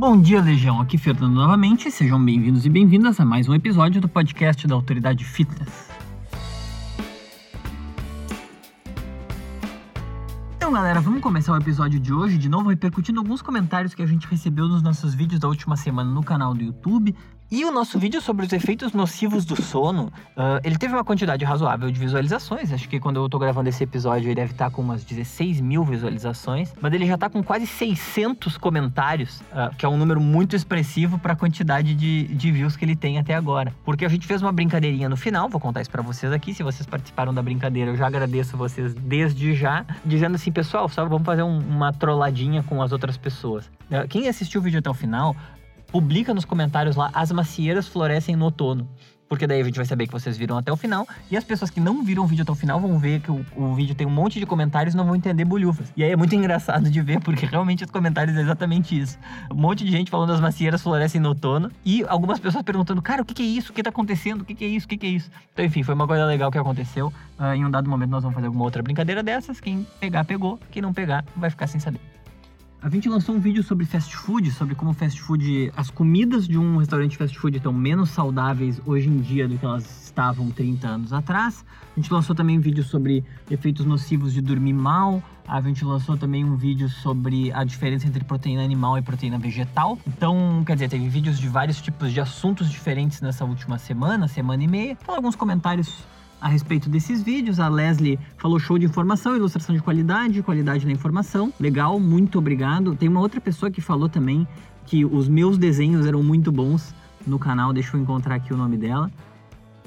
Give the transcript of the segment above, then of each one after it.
Bom dia, Legião. Aqui Fernando novamente. Sejam bem-vindos e bem-vindas a mais um episódio do podcast da Autoridade Fitness. Então, galera, vamos começar o episódio de hoje de novo repercutindo alguns comentários que a gente recebeu nos nossos vídeos da última semana no canal do YouTube e o nosso vídeo sobre os efeitos nocivos do sono, uh, ele teve uma quantidade razoável de visualizações. Acho que quando eu tô gravando esse episódio, ele deve estar tá com umas 16 mil visualizações. Mas ele já tá com quase 600 comentários, uh, que é um número muito expressivo para a quantidade de, de views que ele tem até agora. Porque a gente fez uma brincadeirinha no final, vou contar isso para vocês aqui. Se vocês participaram da brincadeira, eu já agradeço vocês desde já. Dizendo assim, pessoal, só vamos fazer um, uma trolladinha com as outras pessoas. Uh, quem assistiu o vídeo até o final, publica nos comentários lá, as macieiras florescem no outono. Porque daí a gente vai saber que vocês viram até o final. E as pessoas que não viram o vídeo até o final vão ver que o, o vídeo tem um monte de comentários e não vão entender bolhufas. E aí é muito engraçado de ver, porque realmente os comentários é exatamente isso. Um monte de gente falando as macieiras florescem no outono. E algumas pessoas perguntando, cara, o que, que é isso? O que tá acontecendo? O que, que é isso? O que, que é isso? Então, enfim, foi uma coisa legal que aconteceu. Uh, em um dado momento nós vamos fazer alguma outra brincadeira dessas. Quem pegar, pegou. Quem não pegar, vai ficar sem saber. A gente lançou um vídeo sobre fast food, sobre como fast food, as comidas de um restaurante fast food estão menos saudáveis hoje em dia do que elas estavam 30 anos atrás. A gente lançou também um vídeo sobre efeitos nocivos de dormir mal. A gente lançou também um vídeo sobre a diferença entre proteína animal e proteína vegetal. Então, quer dizer, teve vídeos de vários tipos de assuntos diferentes nessa última semana, semana e meia. Então, alguns comentários a respeito desses vídeos. A Leslie falou show de informação, ilustração de qualidade, qualidade da informação. Legal, muito obrigado. Tem uma outra pessoa que falou também que os meus desenhos eram muito bons no canal. Deixa eu encontrar aqui o nome dela.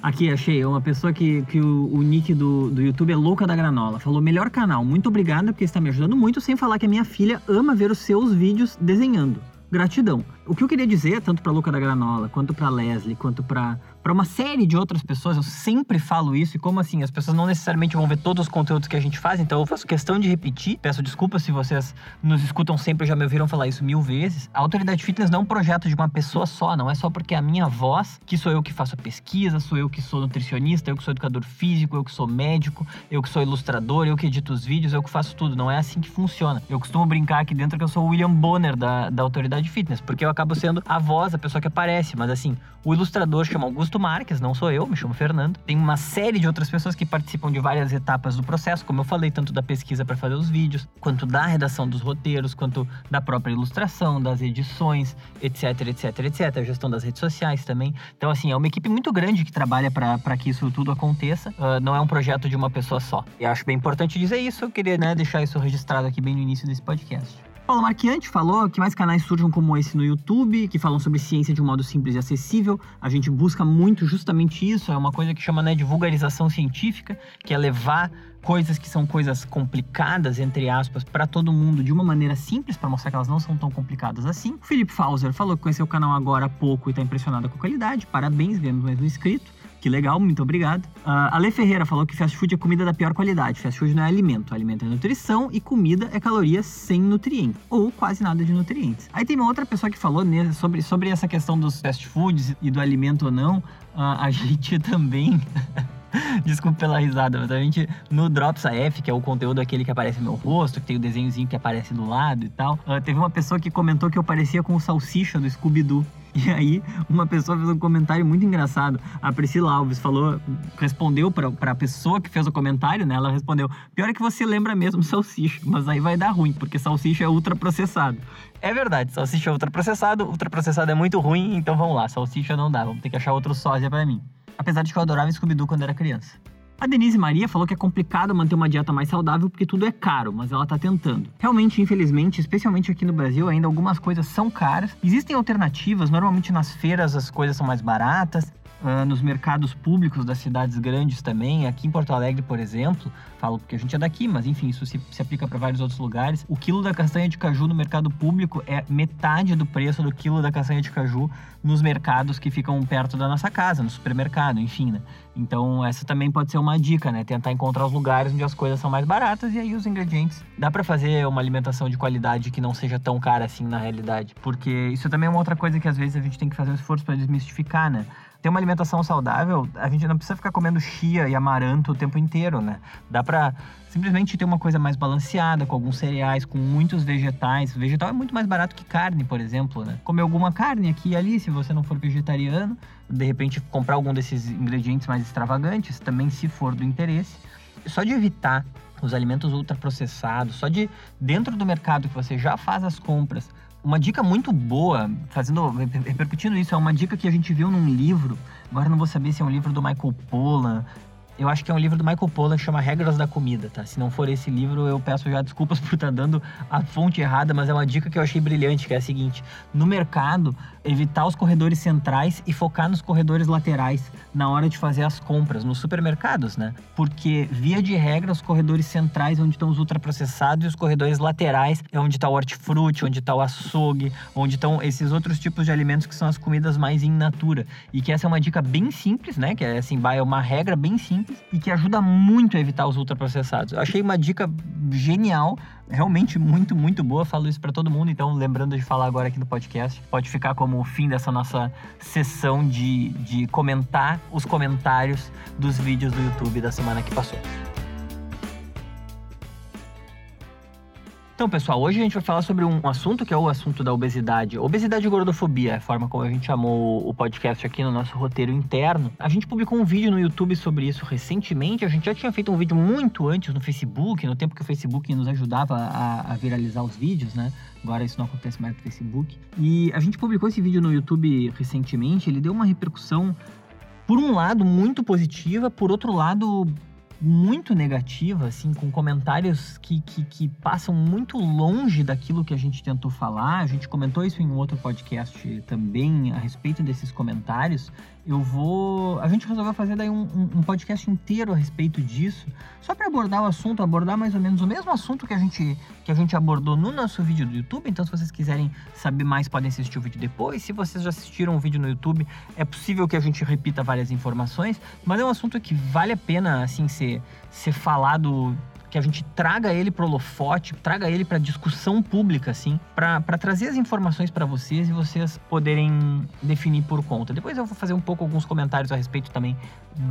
Aqui, achei. É uma pessoa que, que o, o nick do, do YouTube é Louca da Granola. Falou, melhor canal. Muito obrigada, porque está me ajudando muito. Sem falar que a minha filha ama ver os seus vídeos desenhando. Gratidão. O que eu queria dizer, tanto para Louca da Granola, quanto para Leslie, quanto para uma série de outras pessoas, eu sempre falo isso, e como assim, as pessoas não necessariamente vão ver todos os conteúdos que a gente faz, então eu faço questão de repetir. Peço desculpas se vocês nos escutam sempre, já me ouviram falar isso mil vezes. A Autoridade Fitness não é um projeto de uma pessoa só, não é só porque é a minha voz, que sou eu que faço a pesquisa, sou eu que sou nutricionista, eu que sou educador físico, eu que sou médico, eu que sou ilustrador, eu que edito os vídeos, eu que faço tudo. Não é assim que funciona. Eu costumo brincar aqui dentro que eu sou o William Bonner da, da Autoridade Fitness, porque eu acabo sendo a voz, a pessoa que aparece, mas assim, o ilustrador chama Augusto Marques, não sou eu, me chamo Fernando. Tem uma série de outras pessoas que participam de várias etapas do processo, como eu falei, tanto da pesquisa para fazer os vídeos, quanto da redação dos roteiros, quanto da própria ilustração, das edições, etc, etc, etc. A gestão das redes sociais também. Então, assim, é uma equipe muito grande que trabalha para que isso tudo aconteça. Uh, não é um projeto de uma pessoa só. E acho bem importante dizer isso. Eu queria né, deixar isso registrado aqui bem no início desse podcast. Paulo Marquiante falou que mais canais surjam como esse no YouTube, que falam sobre ciência de um modo simples e acessível. A gente busca muito justamente isso, é uma coisa que chama né, de vulgarização científica, que é levar coisas que são coisas complicadas, entre aspas, para todo mundo de uma maneira simples, para mostrar que elas não são tão complicadas assim. O Felipe Fauser falou que conheceu o canal agora há pouco e está impressionado com a qualidade. Parabéns, ganhamos mais um inscrito. Que legal, muito obrigado. Uh, Ale Ferreira falou que fast food é comida da pior qualidade. Fast food não é alimento. Alimento é nutrição e comida é calorias sem nutrientes. Ou quase nada de nutrientes. Aí tem uma outra pessoa que falou né, sobre, sobre essa questão dos fast foods e do alimento ou não. Uh, a gente também. Desculpa pela risada, mas a gente no Drops AF, que é o conteúdo aquele que aparece no meu rosto, que tem o desenhozinho que aparece do lado e tal, uh, teve uma pessoa que comentou que eu parecia com o Salsicha do Scooby-Doo. E aí, uma pessoa fez um comentário muito engraçado. A Priscila Alves falou, respondeu pra, pra pessoa que fez o comentário, né? Ela respondeu: pior é que você lembra mesmo salsicha, mas aí vai dar ruim, porque salsicha é ultraprocessado. É verdade, salsicha é ultraprocessado, ultraprocessado é muito ruim, então vamos lá, salsicha não dá, vamos ter que achar outro sósia para mim. Apesar de que eu adorava Scooby-Doo quando era criança. A Denise Maria falou que é complicado manter uma dieta mais saudável porque tudo é caro, mas ela tá tentando. Realmente, infelizmente, especialmente aqui no Brasil, ainda algumas coisas são caras. Existem alternativas, normalmente nas feiras as coisas são mais baratas. Uh, nos mercados públicos das cidades grandes também. Aqui em Porto Alegre, por exemplo, falo porque a gente é daqui, mas enfim, isso se, se aplica para vários outros lugares. O quilo da castanha de caju no mercado público é metade do preço do quilo da castanha de caju nos mercados que ficam perto da nossa casa, no supermercado, enfim, né? Então, essa também pode ser uma dica, né? Tentar encontrar os lugares onde as coisas são mais baratas e aí os ingredientes. Dá para fazer uma alimentação de qualidade que não seja tão cara assim na realidade, porque isso também é uma outra coisa que às vezes a gente tem que fazer um esforço para desmistificar, né? Ter uma alimentação saudável, a gente não precisa ficar comendo chia e amaranto o tempo inteiro, né? Dá pra simplesmente ter uma coisa mais balanceada, com alguns cereais, com muitos vegetais. Vegetal é muito mais barato que carne, por exemplo, né? Comer alguma carne aqui e ali, se você não for vegetariano, de repente comprar algum desses ingredientes mais extravagantes, também se for do interesse. Só de evitar os alimentos ultraprocessados, só de dentro do mercado que você já faz as compras, uma dica muito boa, fazendo, repercutindo isso, é uma dica que a gente viu num livro. Agora não vou saber se é um livro do Michael Pollan, eu acho que é um livro do Michael Pollan que chama Regras da Comida, tá? Se não for esse livro, eu peço já desculpas por estar tá dando a fonte errada, mas é uma dica que eu achei brilhante, que é a seguinte: no mercado, evitar os corredores centrais e focar nos corredores laterais na hora de fazer as compras, nos supermercados, né? Porque, via de regra, os corredores centrais é onde estão os ultraprocessados e os corredores laterais é onde está o hortifruti, onde está o açougue, onde estão esses outros tipos de alimentos que são as comidas mais in natura. E que essa é uma dica bem simples, né? Que é assim, é uma regra bem simples simples e que ajuda muito a evitar os ultraprocessados. Eu achei uma dica genial, realmente muito, muito boa. Falo isso para todo mundo, então lembrando de falar agora aqui no podcast, pode ficar como o fim dessa nossa sessão de, de comentar os comentários dos vídeos do YouTube da semana que passou. Então, pessoal, hoje a gente vai falar sobre um assunto que é o assunto da obesidade. Obesidade e gordofobia, é a forma como a gente chamou o podcast aqui no nosso roteiro interno. A gente publicou um vídeo no YouTube sobre isso recentemente. A gente já tinha feito um vídeo muito antes no Facebook, no tempo que o Facebook nos ajudava a, a viralizar os vídeos, né? Agora isso não acontece mais no Facebook. E a gente publicou esse vídeo no YouTube recentemente. Ele deu uma repercussão, por um lado, muito positiva, por outro lado, muito negativa, assim, com comentários que, que, que, passam muito longe daquilo que a gente tentou falar. A gente comentou isso em um outro podcast também a respeito desses comentários eu vou. A gente resolveu fazer daí um, um, podcast inteiro a respeito disso, só para abordar o assunto, abordar mais ou menos o mesmo assunto que a gente que a gente abordou no nosso vídeo do YouTube. Então, se vocês quiserem saber mais, podem assistir o vídeo depois. Se vocês já assistiram o vídeo no YouTube, é possível que a gente repita várias informações, mas é um assunto que vale a pena assim ser ser falado que a gente traga ele pro holofote, traga ele para discussão pública, assim, para trazer as informações para vocês e vocês poderem definir por conta. Depois eu vou fazer um pouco alguns comentários a respeito também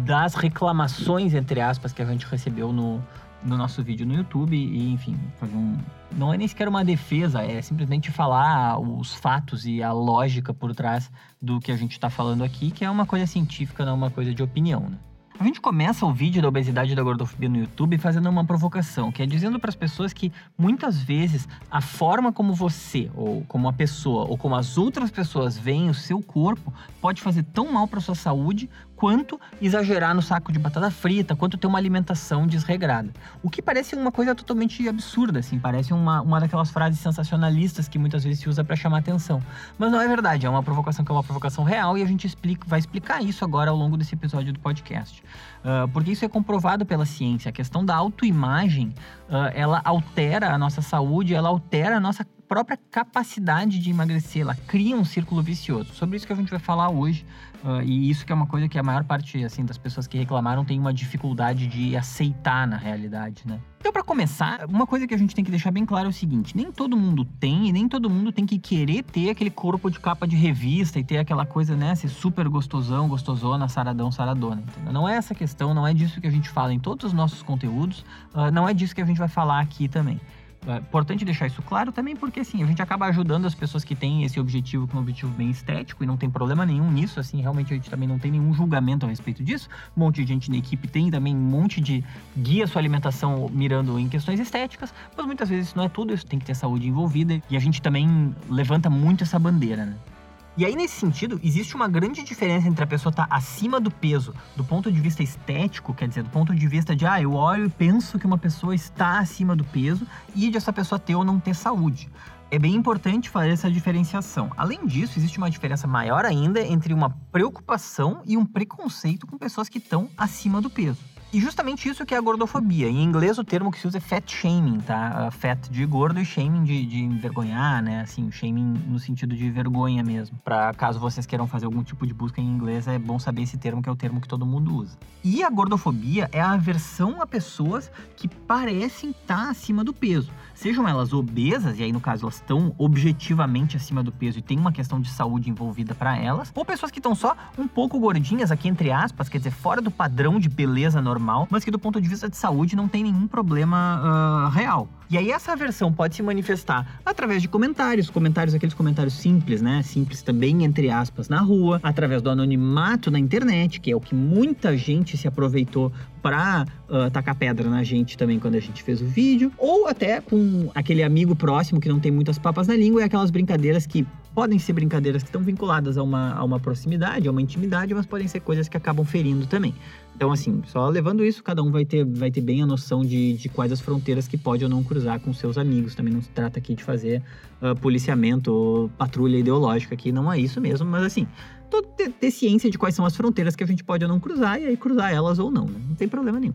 das reclamações, entre aspas, que a gente recebeu no, no nosso vídeo no YouTube e, enfim, fazer um. Não é nem sequer uma defesa, é simplesmente falar os fatos e a lógica por trás do que a gente está falando aqui, que é uma coisa científica, não uma coisa de opinião, né? A gente começa o vídeo da obesidade e da gordofobia no YouTube fazendo uma provocação, que é dizendo para as pessoas que muitas vezes a forma como você, ou como uma pessoa, ou como as outras pessoas veem o seu corpo pode fazer tão mal para sua saúde quanto exagerar no saco de batata frita, quanto ter uma alimentação desregrada. O que parece uma coisa totalmente absurda, assim, parece uma, uma daquelas frases sensacionalistas que muitas vezes se usa para chamar atenção. Mas não é verdade, é uma provocação que é uma provocação real e a gente explica, vai explicar isso agora ao longo desse episódio do podcast. Uh, porque isso é comprovado pela ciência. A questão da autoimagem, uh, ela altera a nossa saúde, ela altera a nossa própria capacidade de emagrecer, ela cria um círculo vicioso. Sobre isso que a gente vai falar hoje, uh, e isso que é uma coisa que a maior parte assim das pessoas que reclamaram tem uma dificuldade de aceitar na realidade, né? Então, para começar, uma coisa que a gente tem que deixar bem claro é o seguinte: nem todo mundo tem e nem todo mundo tem que querer ter aquele corpo de capa de revista e ter aquela coisa, né, ser super gostosão, gostosona, saradão, saradona. Entendeu? Não é essa questão, não é disso que a gente fala em todos os nossos conteúdos, uh, não é disso que a gente vai falar aqui também. É importante deixar isso claro também porque, assim, a gente acaba ajudando as pessoas que têm esse objetivo, é um objetivo bem estético, e não tem problema nenhum nisso, assim, realmente a gente também não tem nenhum julgamento a respeito disso. Um monte de gente na equipe tem também um monte de guia sua alimentação mirando em questões estéticas, mas muitas vezes isso não é tudo, isso tem que ter saúde envolvida, e a gente também levanta muito essa bandeira, né? E aí, nesse sentido, existe uma grande diferença entre a pessoa estar tá acima do peso do ponto de vista estético, quer dizer, do ponto de vista de, ah, eu olho e penso que uma pessoa está acima do peso, e de essa pessoa ter ou não ter saúde. É bem importante fazer essa diferenciação. Além disso, existe uma diferença maior ainda entre uma preocupação e um preconceito com pessoas que estão acima do peso. E justamente isso que é a gordofobia. Em inglês, o termo que se usa é fat shaming, tá? Fat de gordo e shaming de, de envergonhar, né? Assim, shaming no sentido de vergonha mesmo. Para caso vocês queiram fazer algum tipo de busca em inglês, é bom saber esse termo, que é o termo que todo mundo usa. E a gordofobia é a aversão a pessoas que parecem estar acima do peso. Sejam elas obesas, e aí no caso elas estão objetivamente acima do peso e tem uma questão de saúde envolvida para elas, ou pessoas que estão só um pouco gordinhas, aqui entre aspas, quer dizer, fora do padrão de beleza normal, mas que do ponto de vista de saúde não tem nenhum problema uh, real. E aí essa aversão pode se manifestar através de comentários, comentários aqueles comentários simples, né? Simples também entre aspas na rua, através do anonimato na internet, que é o que muita gente se aproveitou para uh, tacar pedra na gente também quando a gente fez o vídeo, ou até com aquele amigo próximo que não tem muitas papas na língua e aquelas brincadeiras que podem ser brincadeiras que estão vinculadas a uma, a uma proximidade, a uma intimidade, mas podem ser coisas que acabam ferindo também. Então, assim, só levando isso, cada um vai ter, vai ter bem a noção de, de quais as fronteiras que pode ou não cruzar com seus amigos. Também não se trata aqui de fazer uh, policiamento ou patrulha ideológica aqui, não é isso mesmo, mas assim, ter, ter ciência de quais são as fronteiras que a gente pode ou não cruzar e aí cruzar elas ou não, né? Não tem problema nenhum.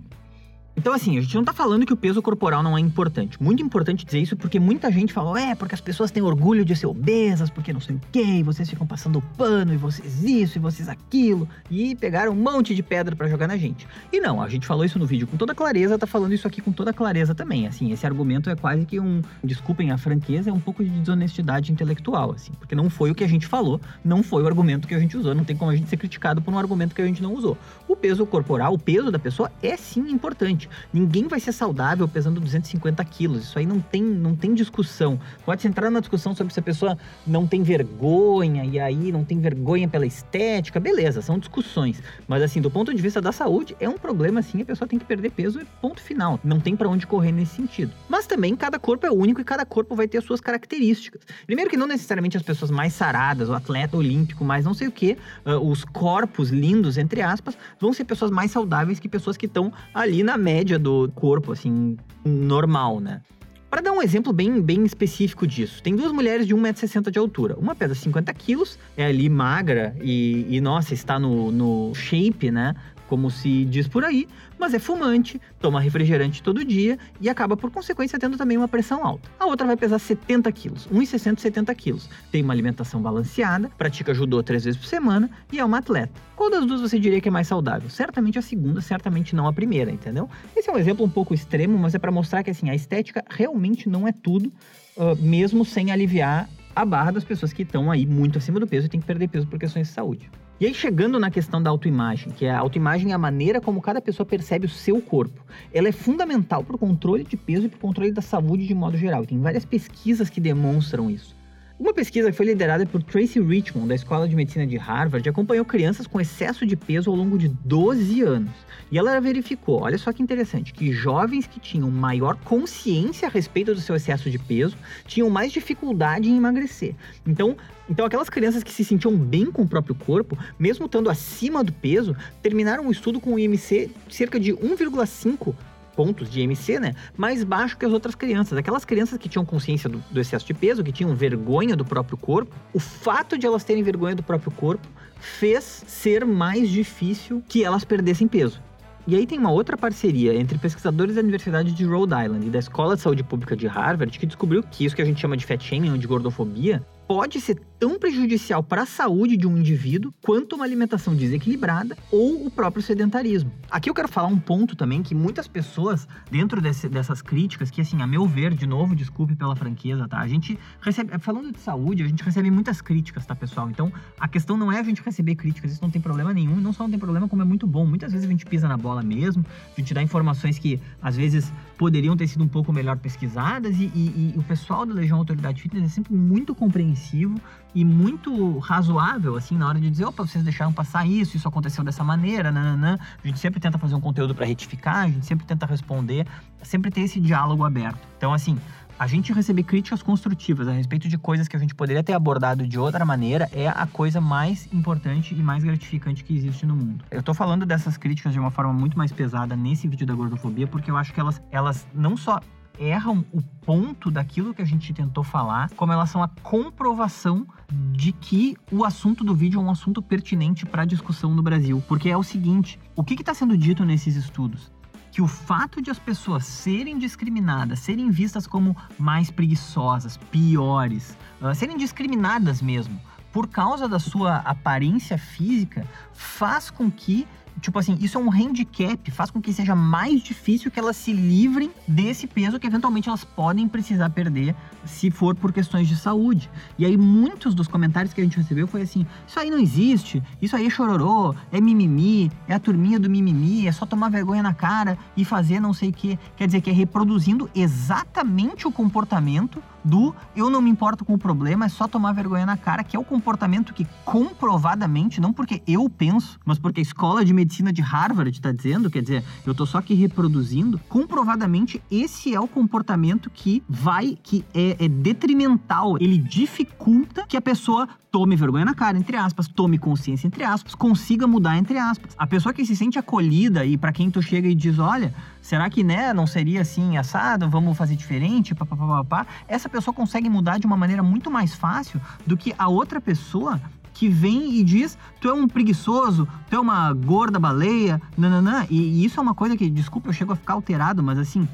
Então, assim, a gente não tá falando que o peso corporal não é importante. Muito importante dizer isso porque muita gente fala, é, porque as pessoas têm orgulho de ser obesas, porque não sei o quê, e vocês ficam passando pano, e vocês isso, e vocês aquilo, e pegaram um monte de pedra para jogar na gente. E não, a gente falou isso no vídeo com toda clareza, tá falando isso aqui com toda clareza também. Assim, esse argumento é quase que um, desculpem a franqueza, é um pouco de desonestidade intelectual, assim, porque não foi o que a gente falou, não foi o argumento que a gente usou, não tem como a gente ser criticado por um argumento que a gente não usou. O peso corporal, o peso da pessoa é sim importante. Ninguém vai ser saudável pesando 250 quilos. Isso aí não tem, não tem discussão. Pode entrar na discussão sobre se a pessoa não tem vergonha e aí não tem vergonha pela estética. Beleza, são discussões. Mas assim, do ponto de vista da saúde, é um problema sim. A pessoa tem que perder peso e ponto final. Não tem para onde correr nesse sentido. Mas também cada corpo é único e cada corpo vai ter as suas características. Primeiro que não necessariamente as pessoas mais saradas, o atleta olímpico, mais não sei o que, uh, os corpos lindos, entre aspas, vão ser pessoas mais saudáveis que pessoas que estão ali na média do corpo, assim, normal, né? Para dar um exemplo bem, bem específico disso, tem duas mulheres de 1,60m de altura. Uma pesa 50 quilos, é ali magra e, e nossa, está no, no shape, né? Como se diz por aí, mas é fumante, toma refrigerante todo dia e acaba, por consequência, tendo também uma pressão alta. A outra vai pesar 70 quilos, 1,60 70 quilos. Tem uma alimentação balanceada, pratica judô três vezes por semana e é uma atleta. Qual das duas você diria que é mais saudável? Certamente a segunda, certamente não a primeira, entendeu? Esse é um exemplo um pouco extremo, mas é para mostrar que assim, a estética realmente não é tudo, uh, mesmo sem aliviar a barra das pessoas que estão aí muito acima do peso e tem que perder peso por questões de saúde. E aí, chegando na questão da autoimagem, que é a autoimagem é a maneira como cada pessoa percebe o seu corpo. Ela é fundamental para o controle de peso e para o controle da saúde de modo geral. E tem várias pesquisas que demonstram isso. Uma pesquisa que foi liderada por Tracy Richmond, da Escola de Medicina de Harvard, acompanhou crianças com excesso de peso ao longo de 12 anos. E ela verificou, olha só que interessante, que jovens que tinham maior consciência a respeito do seu excesso de peso tinham mais dificuldade em emagrecer. Então, então aquelas crianças que se sentiam bem com o próprio corpo, mesmo estando acima do peso, terminaram o estudo com o IMC cerca de 1,5 pontos de MC, né? Mais baixo que as outras crianças. Aquelas crianças que tinham consciência do, do excesso de peso, que tinham vergonha do próprio corpo, o fato de elas terem vergonha do próprio corpo fez ser mais difícil que elas perdessem peso. E aí tem uma outra parceria entre pesquisadores da Universidade de Rhode Island e da Escola de Saúde Pública de Harvard que descobriu que isso que a gente chama de fat shaming ou de gordofobia pode ser tão prejudicial para a saúde de um indivíduo quanto uma alimentação desequilibrada ou o próprio sedentarismo. Aqui eu quero falar um ponto também que muitas pessoas, dentro desse, dessas críticas, que assim, a meu ver, de novo, desculpe pela franqueza, tá? A gente recebe, falando de saúde, a gente recebe muitas críticas, tá, pessoal? Então, a questão não é a gente receber críticas, isso não tem problema nenhum, não só não tem problema, como é muito bom. Muitas vezes a gente pisa na bola mesmo, a gente dá informações que às vezes poderiam ter sido um pouco melhor pesquisadas, e, e, e o pessoal da Legião Autoridade Fitness é sempre muito compreensivo e muito razoável, assim, na hora de dizer, opa, vocês deixaram passar isso, isso aconteceu dessa maneira, nananã. A gente sempre tenta fazer um conteúdo para retificar, a gente sempre tenta responder, sempre ter esse diálogo aberto. Então, assim, a gente receber críticas construtivas a respeito de coisas que a gente poderia ter abordado de outra maneira é a coisa mais importante e mais gratificante que existe no mundo. Eu tô falando dessas críticas de uma forma muito mais pesada nesse vídeo da gordofobia porque eu acho que elas, elas não só erram o ponto daquilo que a gente tentou falar com relação à comprovação de que o assunto do vídeo é um assunto pertinente para a discussão no Brasil. Porque é o seguinte: o que está sendo dito nesses estudos? que o fato de as pessoas serem discriminadas, serem vistas como mais preguiçosas, piores, uh, serem discriminadas mesmo, por causa da sua aparência física, faz com que tipo assim, isso é um handicap, faz com que seja mais difícil que elas se livrem desse peso que eventualmente elas podem precisar perder se for por questões de saúde. E aí muitos dos comentários que a gente recebeu foi assim: isso aí não existe, isso aí é chororô, é mimimi, é a turminha do mimimi, é só tomar vergonha na cara e fazer não sei o que. Quer dizer que é reproduzindo exatamente o comportamento do eu não me importo com o problema, é só tomar vergonha na cara, que é o comportamento que comprovadamente, não porque eu penso, mas porque a escola de medicina de Harvard está dizendo, quer dizer, eu tô só aqui reproduzindo, comprovadamente esse é o comportamento que vai, que é, é detrimental, ele dificulta que a pessoa tome vergonha na cara, entre aspas, tome consciência, entre aspas, consiga mudar, entre aspas. A pessoa que se sente acolhida e para quem tu chega e diz, olha, será que, né, não seria assim assado, vamos fazer diferente, papapá, essa pessoa consegue mudar de uma maneira muito mais fácil do que a outra pessoa que vem e diz: tu é um preguiçoso, tu é uma gorda baleia, nananã. E, e isso é uma coisa que, desculpa, eu chego a ficar alterado, mas assim,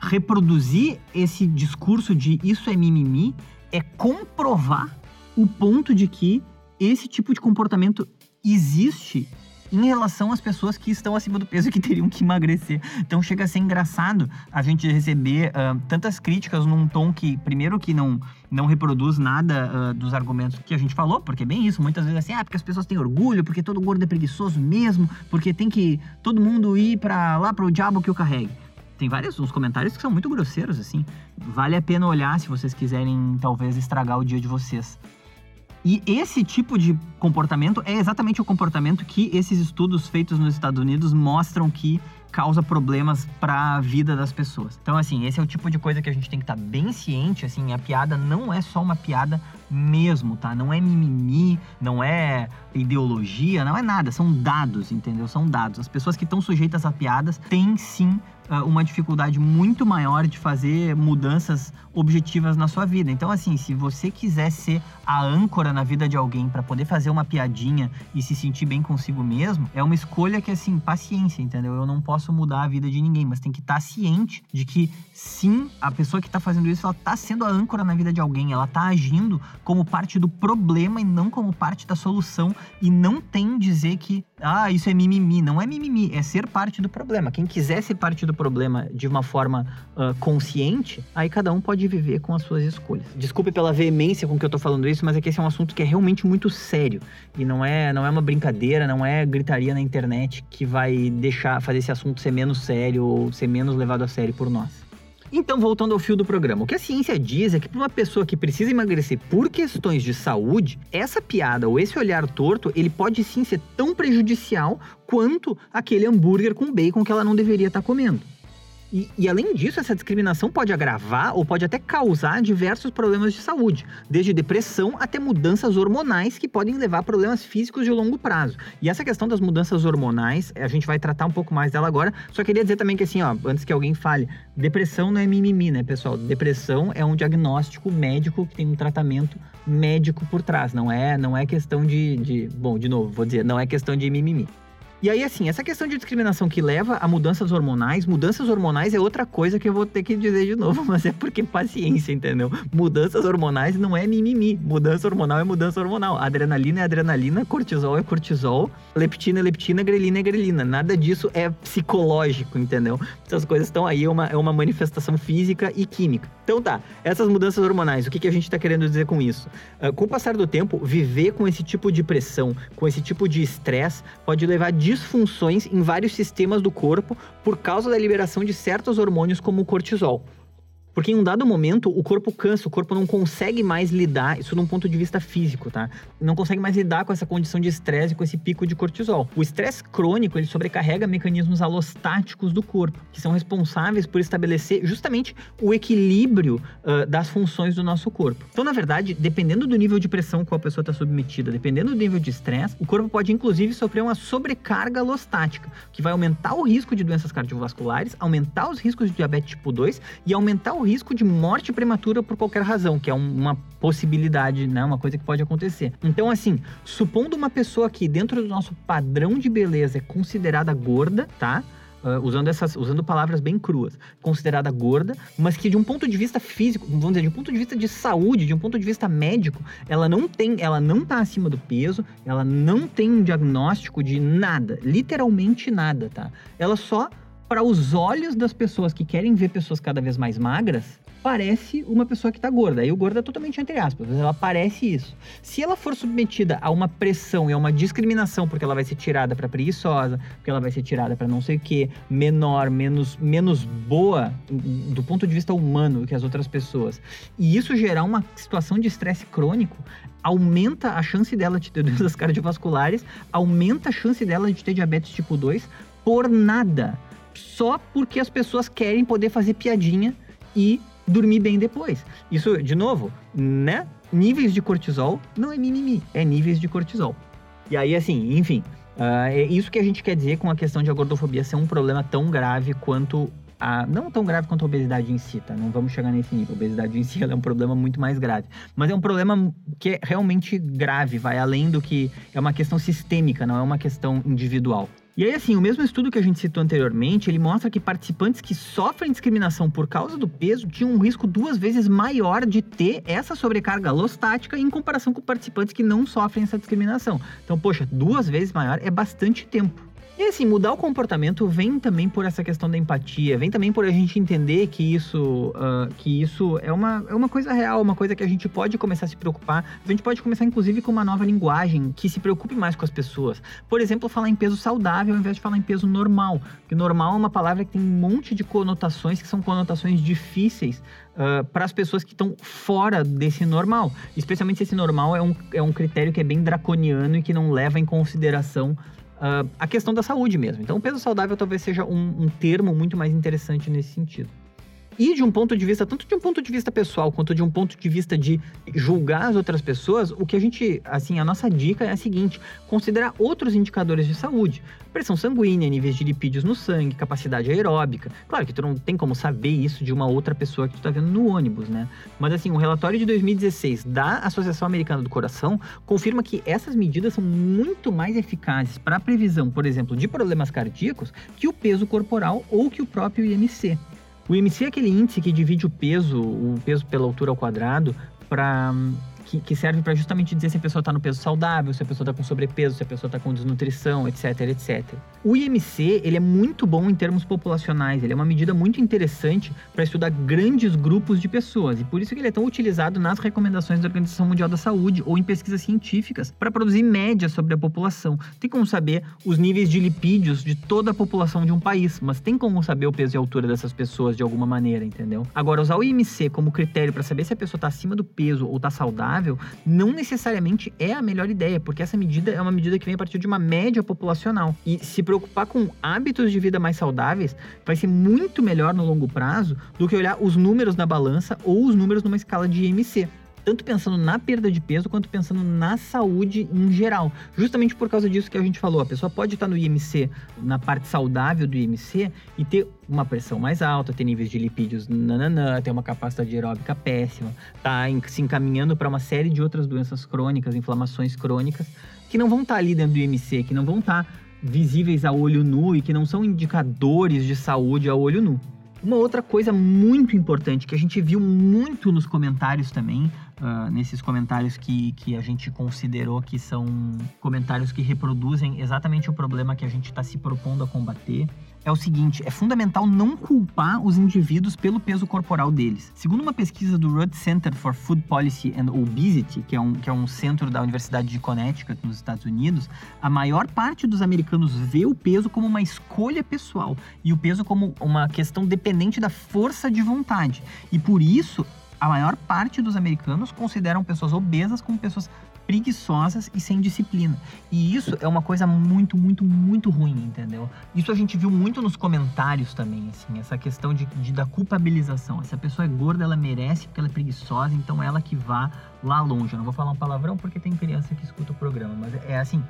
reproduzir esse discurso de isso é mimimi é comprovar o ponto de que esse tipo de comportamento existe em relação às pessoas que estão acima do peso e que teriam que emagrecer. Então chega a ser engraçado a gente receber uh, tantas críticas num tom que, primeiro, que não, não reproduz nada uh, dos argumentos que a gente falou, porque é bem isso, muitas vezes assim, ah, porque as pessoas têm orgulho, porque todo gordo é preguiçoso mesmo, porque tem que todo mundo ir para lá para o diabo que o carregue tem vários uns comentários que são muito grosseiros, assim. Vale a pena olhar se vocês quiserem, talvez, estragar o dia de vocês. E esse tipo de comportamento é exatamente o comportamento que esses estudos feitos nos Estados Unidos mostram que causa problemas para a vida das pessoas. Então, assim, esse é o tipo de coisa que a gente tem que estar tá bem ciente, assim, a piada não é só uma piada mesmo, tá? Não é mimimi, não é ideologia, não é nada, são dados, entendeu? São dados. As pessoas que estão sujeitas a piadas têm sim uma dificuldade muito maior de fazer mudanças objetivas na sua vida. Então, assim, se você quiser ser a âncora na vida de alguém para poder fazer uma piadinha e se sentir bem consigo mesmo, é uma escolha que, assim, paciência, entendeu? Eu não posso mudar a vida de ninguém, mas tem que estar tá ciente de que, sim, a pessoa que está fazendo isso, ela está sendo a âncora na vida de alguém, ela está agindo como parte do problema e não como parte da solução. E não tem dizer que, ah, isso é mimimi. Não é mimimi, é ser parte do problema. Quem quiser ser parte do problema de uma forma uh, consciente, aí cada um pode viver com as suas escolhas. Desculpe pela veemência com que eu tô falando isso, mas é que esse é um assunto que é realmente muito sério e não é, não é uma brincadeira, não é gritaria na internet que vai deixar fazer esse assunto ser menos sério ou ser menos levado a sério por nós. Então, voltando ao fio do programa, o que a ciência diz é que para uma pessoa que precisa emagrecer por questões de saúde, essa piada ou esse olhar torto, ele pode sim ser tão prejudicial quanto aquele hambúrguer com bacon que ela não deveria estar tá comendo. E, e, além disso, essa discriminação pode agravar ou pode até causar diversos problemas de saúde, desde depressão até mudanças hormonais que podem levar a problemas físicos de longo prazo. E essa questão das mudanças hormonais, a gente vai tratar um pouco mais dela agora. Só queria dizer também que assim, ó, antes que alguém fale, depressão não é mimimi, né, pessoal? Depressão é um diagnóstico médico que tem um tratamento médico por trás. Não é, não é questão de, de, bom, de novo, vou dizer, não é questão de mimimi. E aí, assim, essa questão de discriminação que leva a mudanças hormonais, mudanças hormonais é outra coisa que eu vou ter que dizer de novo, mas é porque paciência, entendeu? Mudanças hormonais não é mimimi. Mudança hormonal é mudança hormonal. Adrenalina é adrenalina, cortisol é cortisol, leptina é leptina, grelina é grelina. Nada disso é psicológico, entendeu? Essas coisas estão aí, é uma, é uma manifestação física e química. Então tá, essas mudanças hormonais, o que, que a gente está querendo dizer com isso? Uh, com o passar do tempo, viver com esse tipo de pressão, com esse tipo de estresse, pode levar disfunções em vários sistemas do corpo por causa da liberação de certos hormônios como o cortisol. Porque em um dado momento o corpo cansa, o corpo não consegue mais lidar, isso num ponto de vista físico, tá? Não consegue mais lidar com essa condição de estresse, com esse pico de cortisol. O estresse crônico, ele sobrecarrega mecanismos alostáticos do corpo, que são responsáveis por estabelecer justamente o equilíbrio uh, das funções do nosso corpo. Então, na verdade, dependendo do nível de pressão que a pessoa está submetida, dependendo do nível de estresse, o corpo pode inclusive sofrer uma sobrecarga alostática, que vai aumentar o risco de doenças cardiovasculares, aumentar os riscos de diabetes tipo 2 e aumentar o risco de morte prematura por qualquer razão, que é uma possibilidade, né, uma coisa que pode acontecer. Então, assim, supondo uma pessoa que dentro do nosso padrão de beleza é considerada gorda, tá? Uh, usando essas, usando palavras bem cruas, considerada gorda, mas que de um ponto de vista físico, vamos dizer, de um ponto de vista de saúde, de um ponto de vista médico, ela não tem, ela não tá acima do peso, ela não tem um diagnóstico de nada, literalmente nada, tá? Ela só para os olhos das pessoas que querem ver pessoas cada vez mais magras, parece uma pessoa que está gorda. Aí o gordo é totalmente entre aspas, ela parece isso. Se ela for submetida a uma pressão e a uma discriminação, porque ela vai ser tirada para preguiçosa, porque ela vai ser tirada para não sei o que, menor, menos, menos boa do ponto de vista humano que as outras pessoas, e isso gerar uma situação de estresse crônico, aumenta a chance dela de ter doenças cardiovasculares, aumenta a chance dela de ter diabetes tipo 2 por nada. Só porque as pessoas querem poder fazer piadinha e dormir bem depois. Isso, de novo, né? Níveis de cortisol não é mimimi, é níveis de cortisol. E aí, assim, enfim, uh, é isso que a gente quer dizer com a questão de a gordofobia ser um problema tão grave quanto a, não tão grave quanto a obesidade em si, tá? Não vamos chegar nesse nível. A obesidade em si é um problema muito mais grave. Mas é um problema que é realmente grave, vai além do que é uma questão sistêmica, não é uma questão individual. E aí, assim, o mesmo estudo que a gente citou anteriormente, ele mostra que participantes que sofrem discriminação por causa do peso tinham um risco duas vezes maior de ter essa sobrecarga alostática em comparação com participantes que não sofrem essa discriminação. Então, poxa, duas vezes maior é bastante tempo. E assim, mudar o comportamento vem também por essa questão da empatia, vem também por a gente entender que isso, uh, que isso é, uma, é uma coisa real, uma coisa que a gente pode começar a se preocupar. A gente pode começar, inclusive, com uma nova linguagem que se preocupe mais com as pessoas. Por exemplo, falar em peso saudável ao invés de falar em peso normal. Porque normal é uma palavra que tem um monte de conotações que são conotações difíceis Uh, para as pessoas que estão fora desse normal. Especialmente se esse normal é um, é um critério que é bem draconiano e que não leva em consideração uh, a questão da saúde mesmo. Então, o peso saudável talvez seja um, um termo muito mais interessante nesse sentido. E de um ponto de vista, tanto de um ponto de vista pessoal quanto de um ponto de vista de julgar as outras pessoas, o que a gente, assim, a nossa dica é a seguinte: considerar outros indicadores de saúde. Pressão sanguínea, níveis de lipídios no sangue, capacidade aeróbica. Claro que tu não tem como saber isso de uma outra pessoa que tu tá vendo no ônibus, né? Mas assim, um relatório de 2016 da Associação Americana do Coração confirma que essas medidas são muito mais eficazes para a previsão, por exemplo, de problemas cardíacos que o peso corporal ou que o próprio IMC. O IMC é aquele índice que divide o peso, o peso pela altura ao quadrado, para que, que serve para justamente dizer se a pessoa está no peso saudável, se a pessoa está com sobrepeso, se a pessoa está com desnutrição, etc, etc. O IMC, ele é muito bom em termos populacionais, ele é uma medida muito interessante para estudar grandes grupos de pessoas, e por isso que ele é tão utilizado nas recomendações da Organização Mundial da Saúde ou em pesquisas científicas para produzir médias sobre a população. Tem como saber os níveis de lipídios de toda a população de um país, mas tem como saber o peso e a altura dessas pessoas de alguma maneira, entendeu? Agora, usar o IMC como critério para saber se a pessoa está acima do peso ou está saudável saudável não necessariamente é a melhor ideia, porque essa medida é uma medida que vem a partir de uma média populacional. E se preocupar com hábitos de vida mais saudáveis vai ser muito melhor no longo prazo do que olhar os números na balança ou os números numa escala de IMC tanto pensando na perda de peso quanto pensando na saúde em geral. Justamente por causa disso que a gente falou, a pessoa pode estar no IMC, na parte saudável do IMC, e ter uma pressão mais alta, ter níveis de lipídios nananã, ter uma capacidade aeróbica péssima, tá se encaminhando para uma série de outras doenças crônicas, inflamações crônicas, que não vão estar ali dentro do IMC, que não vão estar visíveis a olho nu e que não são indicadores de saúde a olho nu. Uma outra coisa muito importante que a gente viu muito nos comentários também, uh, nesses comentários que, que a gente considerou que são comentários que reproduzem exatamente o problema que a gente está se propondo a combater, é o seguinte: é fundamental não culpar os indivíduos pelo peso corporal deles. Segundo uma pesquisa do Rudd Center for Food Policy and Obesity, que é um, que é um centro da Universidade de Connecticut, nos Estados Unidos, a maior parte dos americanos vê o peso como uma escolha pessoal e o peso como uma questão dependente da força de vontade. E por isso, a maior parte dos americanos consideram pessoas obesas como pessoas preguiçosas e sem disciplina. E isso é uma coisa muito, muito, muito ruim, entendeu? Isso a gente viu muito nos comentários também, assim, essa questão de, de da culpabilização. Se a pessoa é gorda, ela merece porque ela é preguiçosa, então ela que vá lá longe. Eu não vou falar um palavrão porque tem criança que escuta o programa, mas é assim,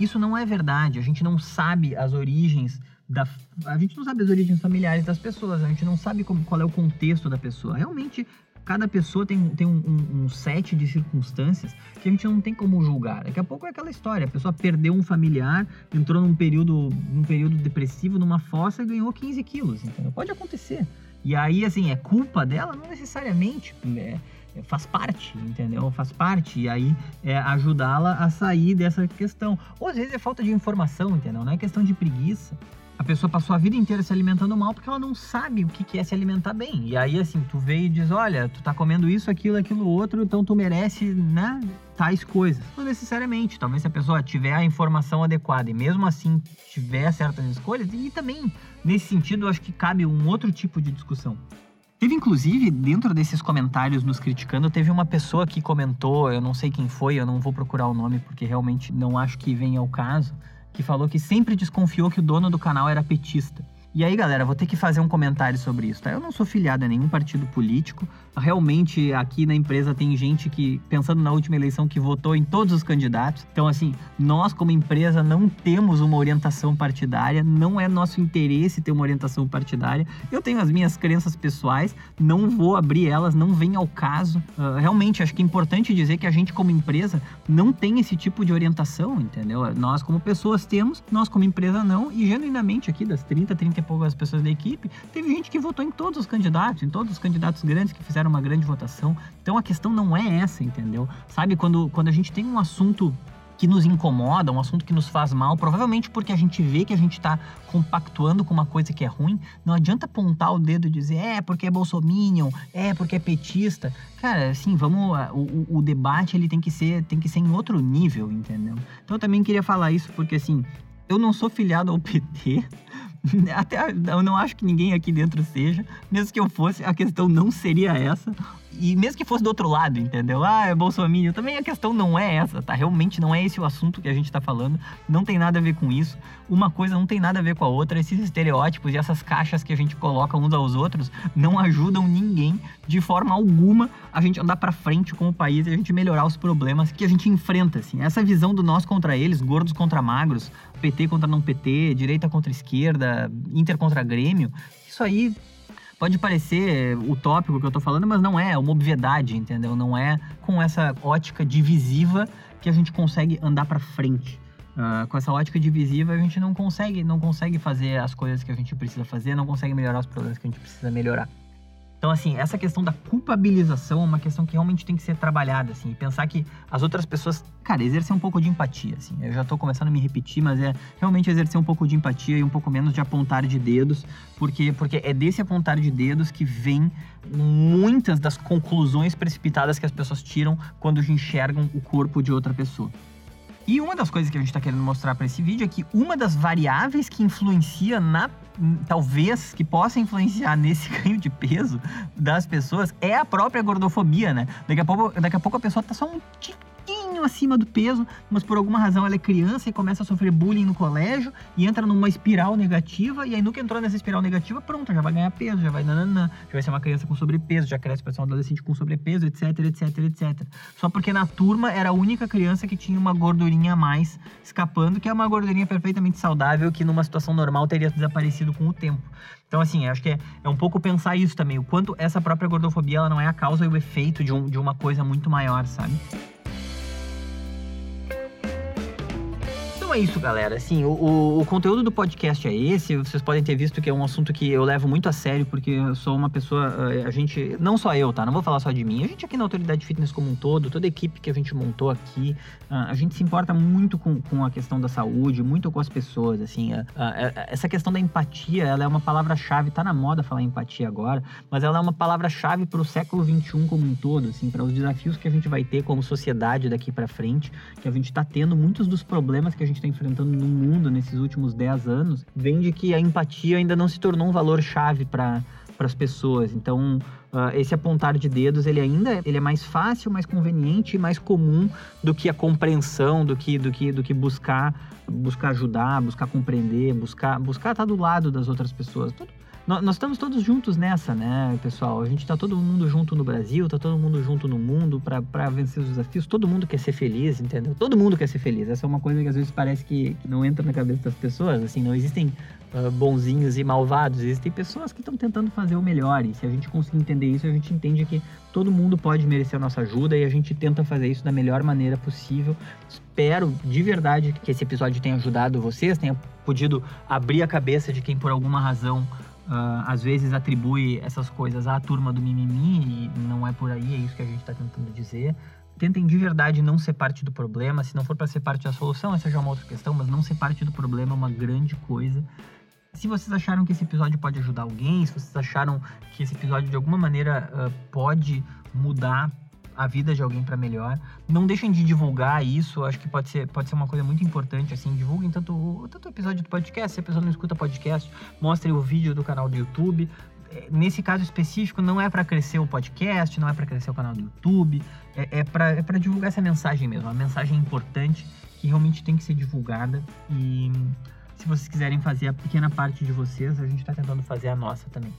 isso não é verdade. A gente não sabe as origens da, a gente não sabe as origens familiares das pessoas, a gente não sabe como, qual é o contexto da pessoa. Realmente, cada pessoa tem, tem um, um, um, set de circunstâncias que a gente não tem como julgar. Daqui a pouco é aquela história, a pessoa perdeu um familiar, entrou num período, num período depressivo, numa fossa e ganhou 15 quilos, entendeu? Pode acontecer. E aí, assim, é culpa dela? Não necessariamente. É, é faz parte, entendeu? Faz parte. E aí é ajudá-la a sair dessa questão. Ou às vezes é falta de informação, entendeu? Não é questão de preguiça a pessoa passou a vida inteira se alimentando mal porque ela não sabe o que é se alimentar bem. E aí, assim, tu veio e diz: olha, tu tá comendo isso, aquilo, aquilo, outro, então tu merece, né? Tais coisas. Não necessariamente. Talvez se a pessoa tiver a informação adequada e mesmo assim tiver certas escolhas, e também, nesse sentido, eu acho que cabe um outro tipo de discussão. Teve, inclusive, dentro desses comentários nos criticando, teve uma pessoa que comentou, eu não sei quem foi, eu não vou procurar o nome porque realmente não acho que venha ao caso, que falou que sempre desconfiou que o dono do canal era petista. E aí, galera, vou ter que fazer um comentário sobre isso, tá? Eu não sou filiado a nenhum partido político. Realmente, aqui na empresa tem gente que, pensando na última eleição, que votou em todos os candidatos. Então, assim, nós como empresa não temos uma orientação partidária, não é nosso interesse ter uma orientação partidária. Eu tenho as minhas crenças pessoais, não vou abrir elas, não vem ao caso. Uh, realmente, acho que é importante dizer que a gente, como empresa, não tem esse tipo de orientação, entendeu? Nós, como pessoas, temos, nós, como empresa, não. E, genuinamente, aqui das 30, 30 e poucas pessoas da equipe, teve gente que votou em todos os candidatos, em todos os candidatos grandes que fizeram uma grande votação. Então a questão não é essa, entendeu? Sabe, quando, quando a gente tem um assunto que nos incomoda, um assunto que nos faz mal, provavelmente porque a gente vê que a gente está compactuando com uma coisa que é ruim, não adianta apontar o dedo e dizer é porque é bolsominion, é porque é petista. Cara, assim, vamos, o, o debate ele tem que ser tem que ser em outro nível, entendeu? Então eu também queria falar isso porque assim, eu não sou filiado ao PT, Até eu não acho que ninguém aqui dentro seja. Mesmo que eu fosse, a questão não seria essa. E mesmo que fosse do outro lado, entendeu? Ah, é Bolsonaro. Também a questão não é essa, tá? Realmente não é esse o assunto que a gente tá falando. Não tem nada a ver com isso. Uma coisa não tem nada a ver com a outra. Esses estereótipos e essas caixas que a gente coloca uns aos outros não ajudam ninguém de forma alguma a gente andar para frente com o país e a gente melhorar os problemas que a gente enfrenta, assim. Essa visão do nós contra eles, gordos contra magros, PT contra não PT, direita contra esquerda, Inter contra Grêmio, isso aí pode parecer utópico o que eu tô falando, mas não é, é uma obviedade, entendeu? Não é com essa ótica divisiva que a gente consegue andar para frente. Uh, com essa ótica divisiva a gente não consegue, não consegue fazer as coisas que a gente precisa fazer, não consegue melhorar os problemas que a gente precisa melhorar. Então, assim, essa questão da culpabilização é uma questão que realmente tem que ser trabalhada, assim, e pensar que as outras pessoas, cara, exercer um pouco de empatia, assim. Eu já tô começando a me repetir, mas é realmente exercer um pouco de empatia e um pouco menos de apontar de dedos, porque, porque é desse apontar de dedos que vem muitas das conclusões precipitadas que as pessoas tiram quando enxergam o corpo de outra pessoa. E uma das coisas que a gente está querendo mostrar para esse vídeo é que uma das variáveis que influencia na talvez que possa influenciar nesse ganho de peso das pessoas é a própria gordofobia, né? Daqui a pouco, daqui a, pouco a pessoa tá só um pouquinho acima do peso, mas por alguma razão ela é criança e começa a sofrer bullying no colégio e entra numa espiral negativa, e aí nunca entrou nessa espiral negativa, pronto, já vai ganhar peso, já vai nananã, já vai ser uma criança com sobrepeso, já cresce para ser um adolescente com sobrepeso, etc, etc, etc. Só porque na turma era a única criança que tinha uma gordurinha a mais escapando, que é uma gordurinha perfeitamente saudável que numa situação normal teria desaparecido com o tempo. Então, assim, acho que é, é um pouco pensar isso também, o quanto essa própria gordofobia ela não é a causa e o efeito de, um, de uma coisa muito maior, sabe? É isso, galera. Assim, o, o, o, conteúdo do podcast é esse. Vocês podem ter visto que é um assunto que eu levo muito a sério, porque eu sou uma pessoa. Eh, a gente. Não só eu, tá? Não vou falar só de mim. A gente aqui na Autoridade Fitness como um todo, toda a equipe que a gente montou aqui, a gente se importa muito com, com a questão da saúde, muito com as pessoas. Assim, essa questão da empatia, ela é uma palavra-chave. Tá na moda falar empatia agora, mas ela é uma palavra-chave para o século XXI como um todo, assim, para os desafios que a gente vai ter como sociedade daqui para frente, que a gente está tendo muitos dos problemas que a gente está enfrentando no mundo nesses últimos 10 anos, vem de que a empatia ainda não se tornou um valor-chave para as pessoas. Então, uh, esse apontar de dedos, ele ainda ele é mais fácil, mais conveniente e mais comum do que a compreensão, do que, do que, do que buscar, buscar ajudar, buscar compreender, buscar buscar estar do lado das outras pessoas. Tudo, nós estamos todos juntos nessa, né, pessoal? A gente está todo mundo junto no Brasil, está todo mundo junto no mundo para vencer os desafios. Todo mundo quer ser feliz, entendeu? Todo mundo quer ser feliz. Essa é uma coisa que às vezes parece que, que não entra na cabeça das pessoas. Assim, não existem uh, bonzinhos e malvados. Existem pessoas que estão tentando fazer o melhor. E se a gente conseguir entender isso, a gente entende que todo mundo pode merecer a nossa ajuda e a gente tenta fazer isso da melhor maneira possível. Espero de verdade que esse episódio tenha ajudado vocês, tenha podido abrir a cabeça de quem por alguma razão uh, às vezes atribui essas coisas à turma do mimimi e não é por aí, é isso que a gente está tentando dizer. Tentem de verdade não ser parte do problema, se não for para ser parte da solução, essa já é uma outra questão, mas não ser parte do problema é uma grande coisa. Se vocês acharam que esse episódio pode ajudar alguém, se vocês acharam que esse episódio de alguma maneira uh, pode mudar a vida de alguém para melhor. Não deixem de divulgar isso, acho que pode ser, pode ser uma coisa muito importante, assim, divulguem tanto, tanto o episódio do podcast, se a pessoa não escuta podcast, mostrem o vídeo do canal do YouTube. É, nesse caso específico, não é para crescer o podcast, não é para crescer o canal do YouTube, é, é para é divulgar essa mensagem mesmo, uma mensagem importante que realmente tem que ser divulgada e se vocês quiserem fazer a pequena parte de vocês, a gente está tentando fazer a nossa também.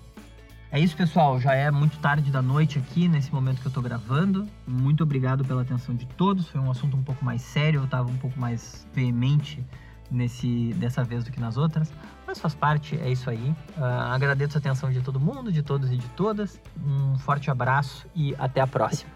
É isso, pessoal. Já é muito tarde da noite aqui, nesse momento que eu tô gravando. Muito obrigado pela atenção de todos. Foi um assunto um pouco mais sério, eu tava um pouco mais veemente nesse dessa vez do que nas outras. Mas faz parte, é isso aí. Uh, agradeço a atenção de todo mundo, de todos e de todas. Um forte abraço e até a próxima.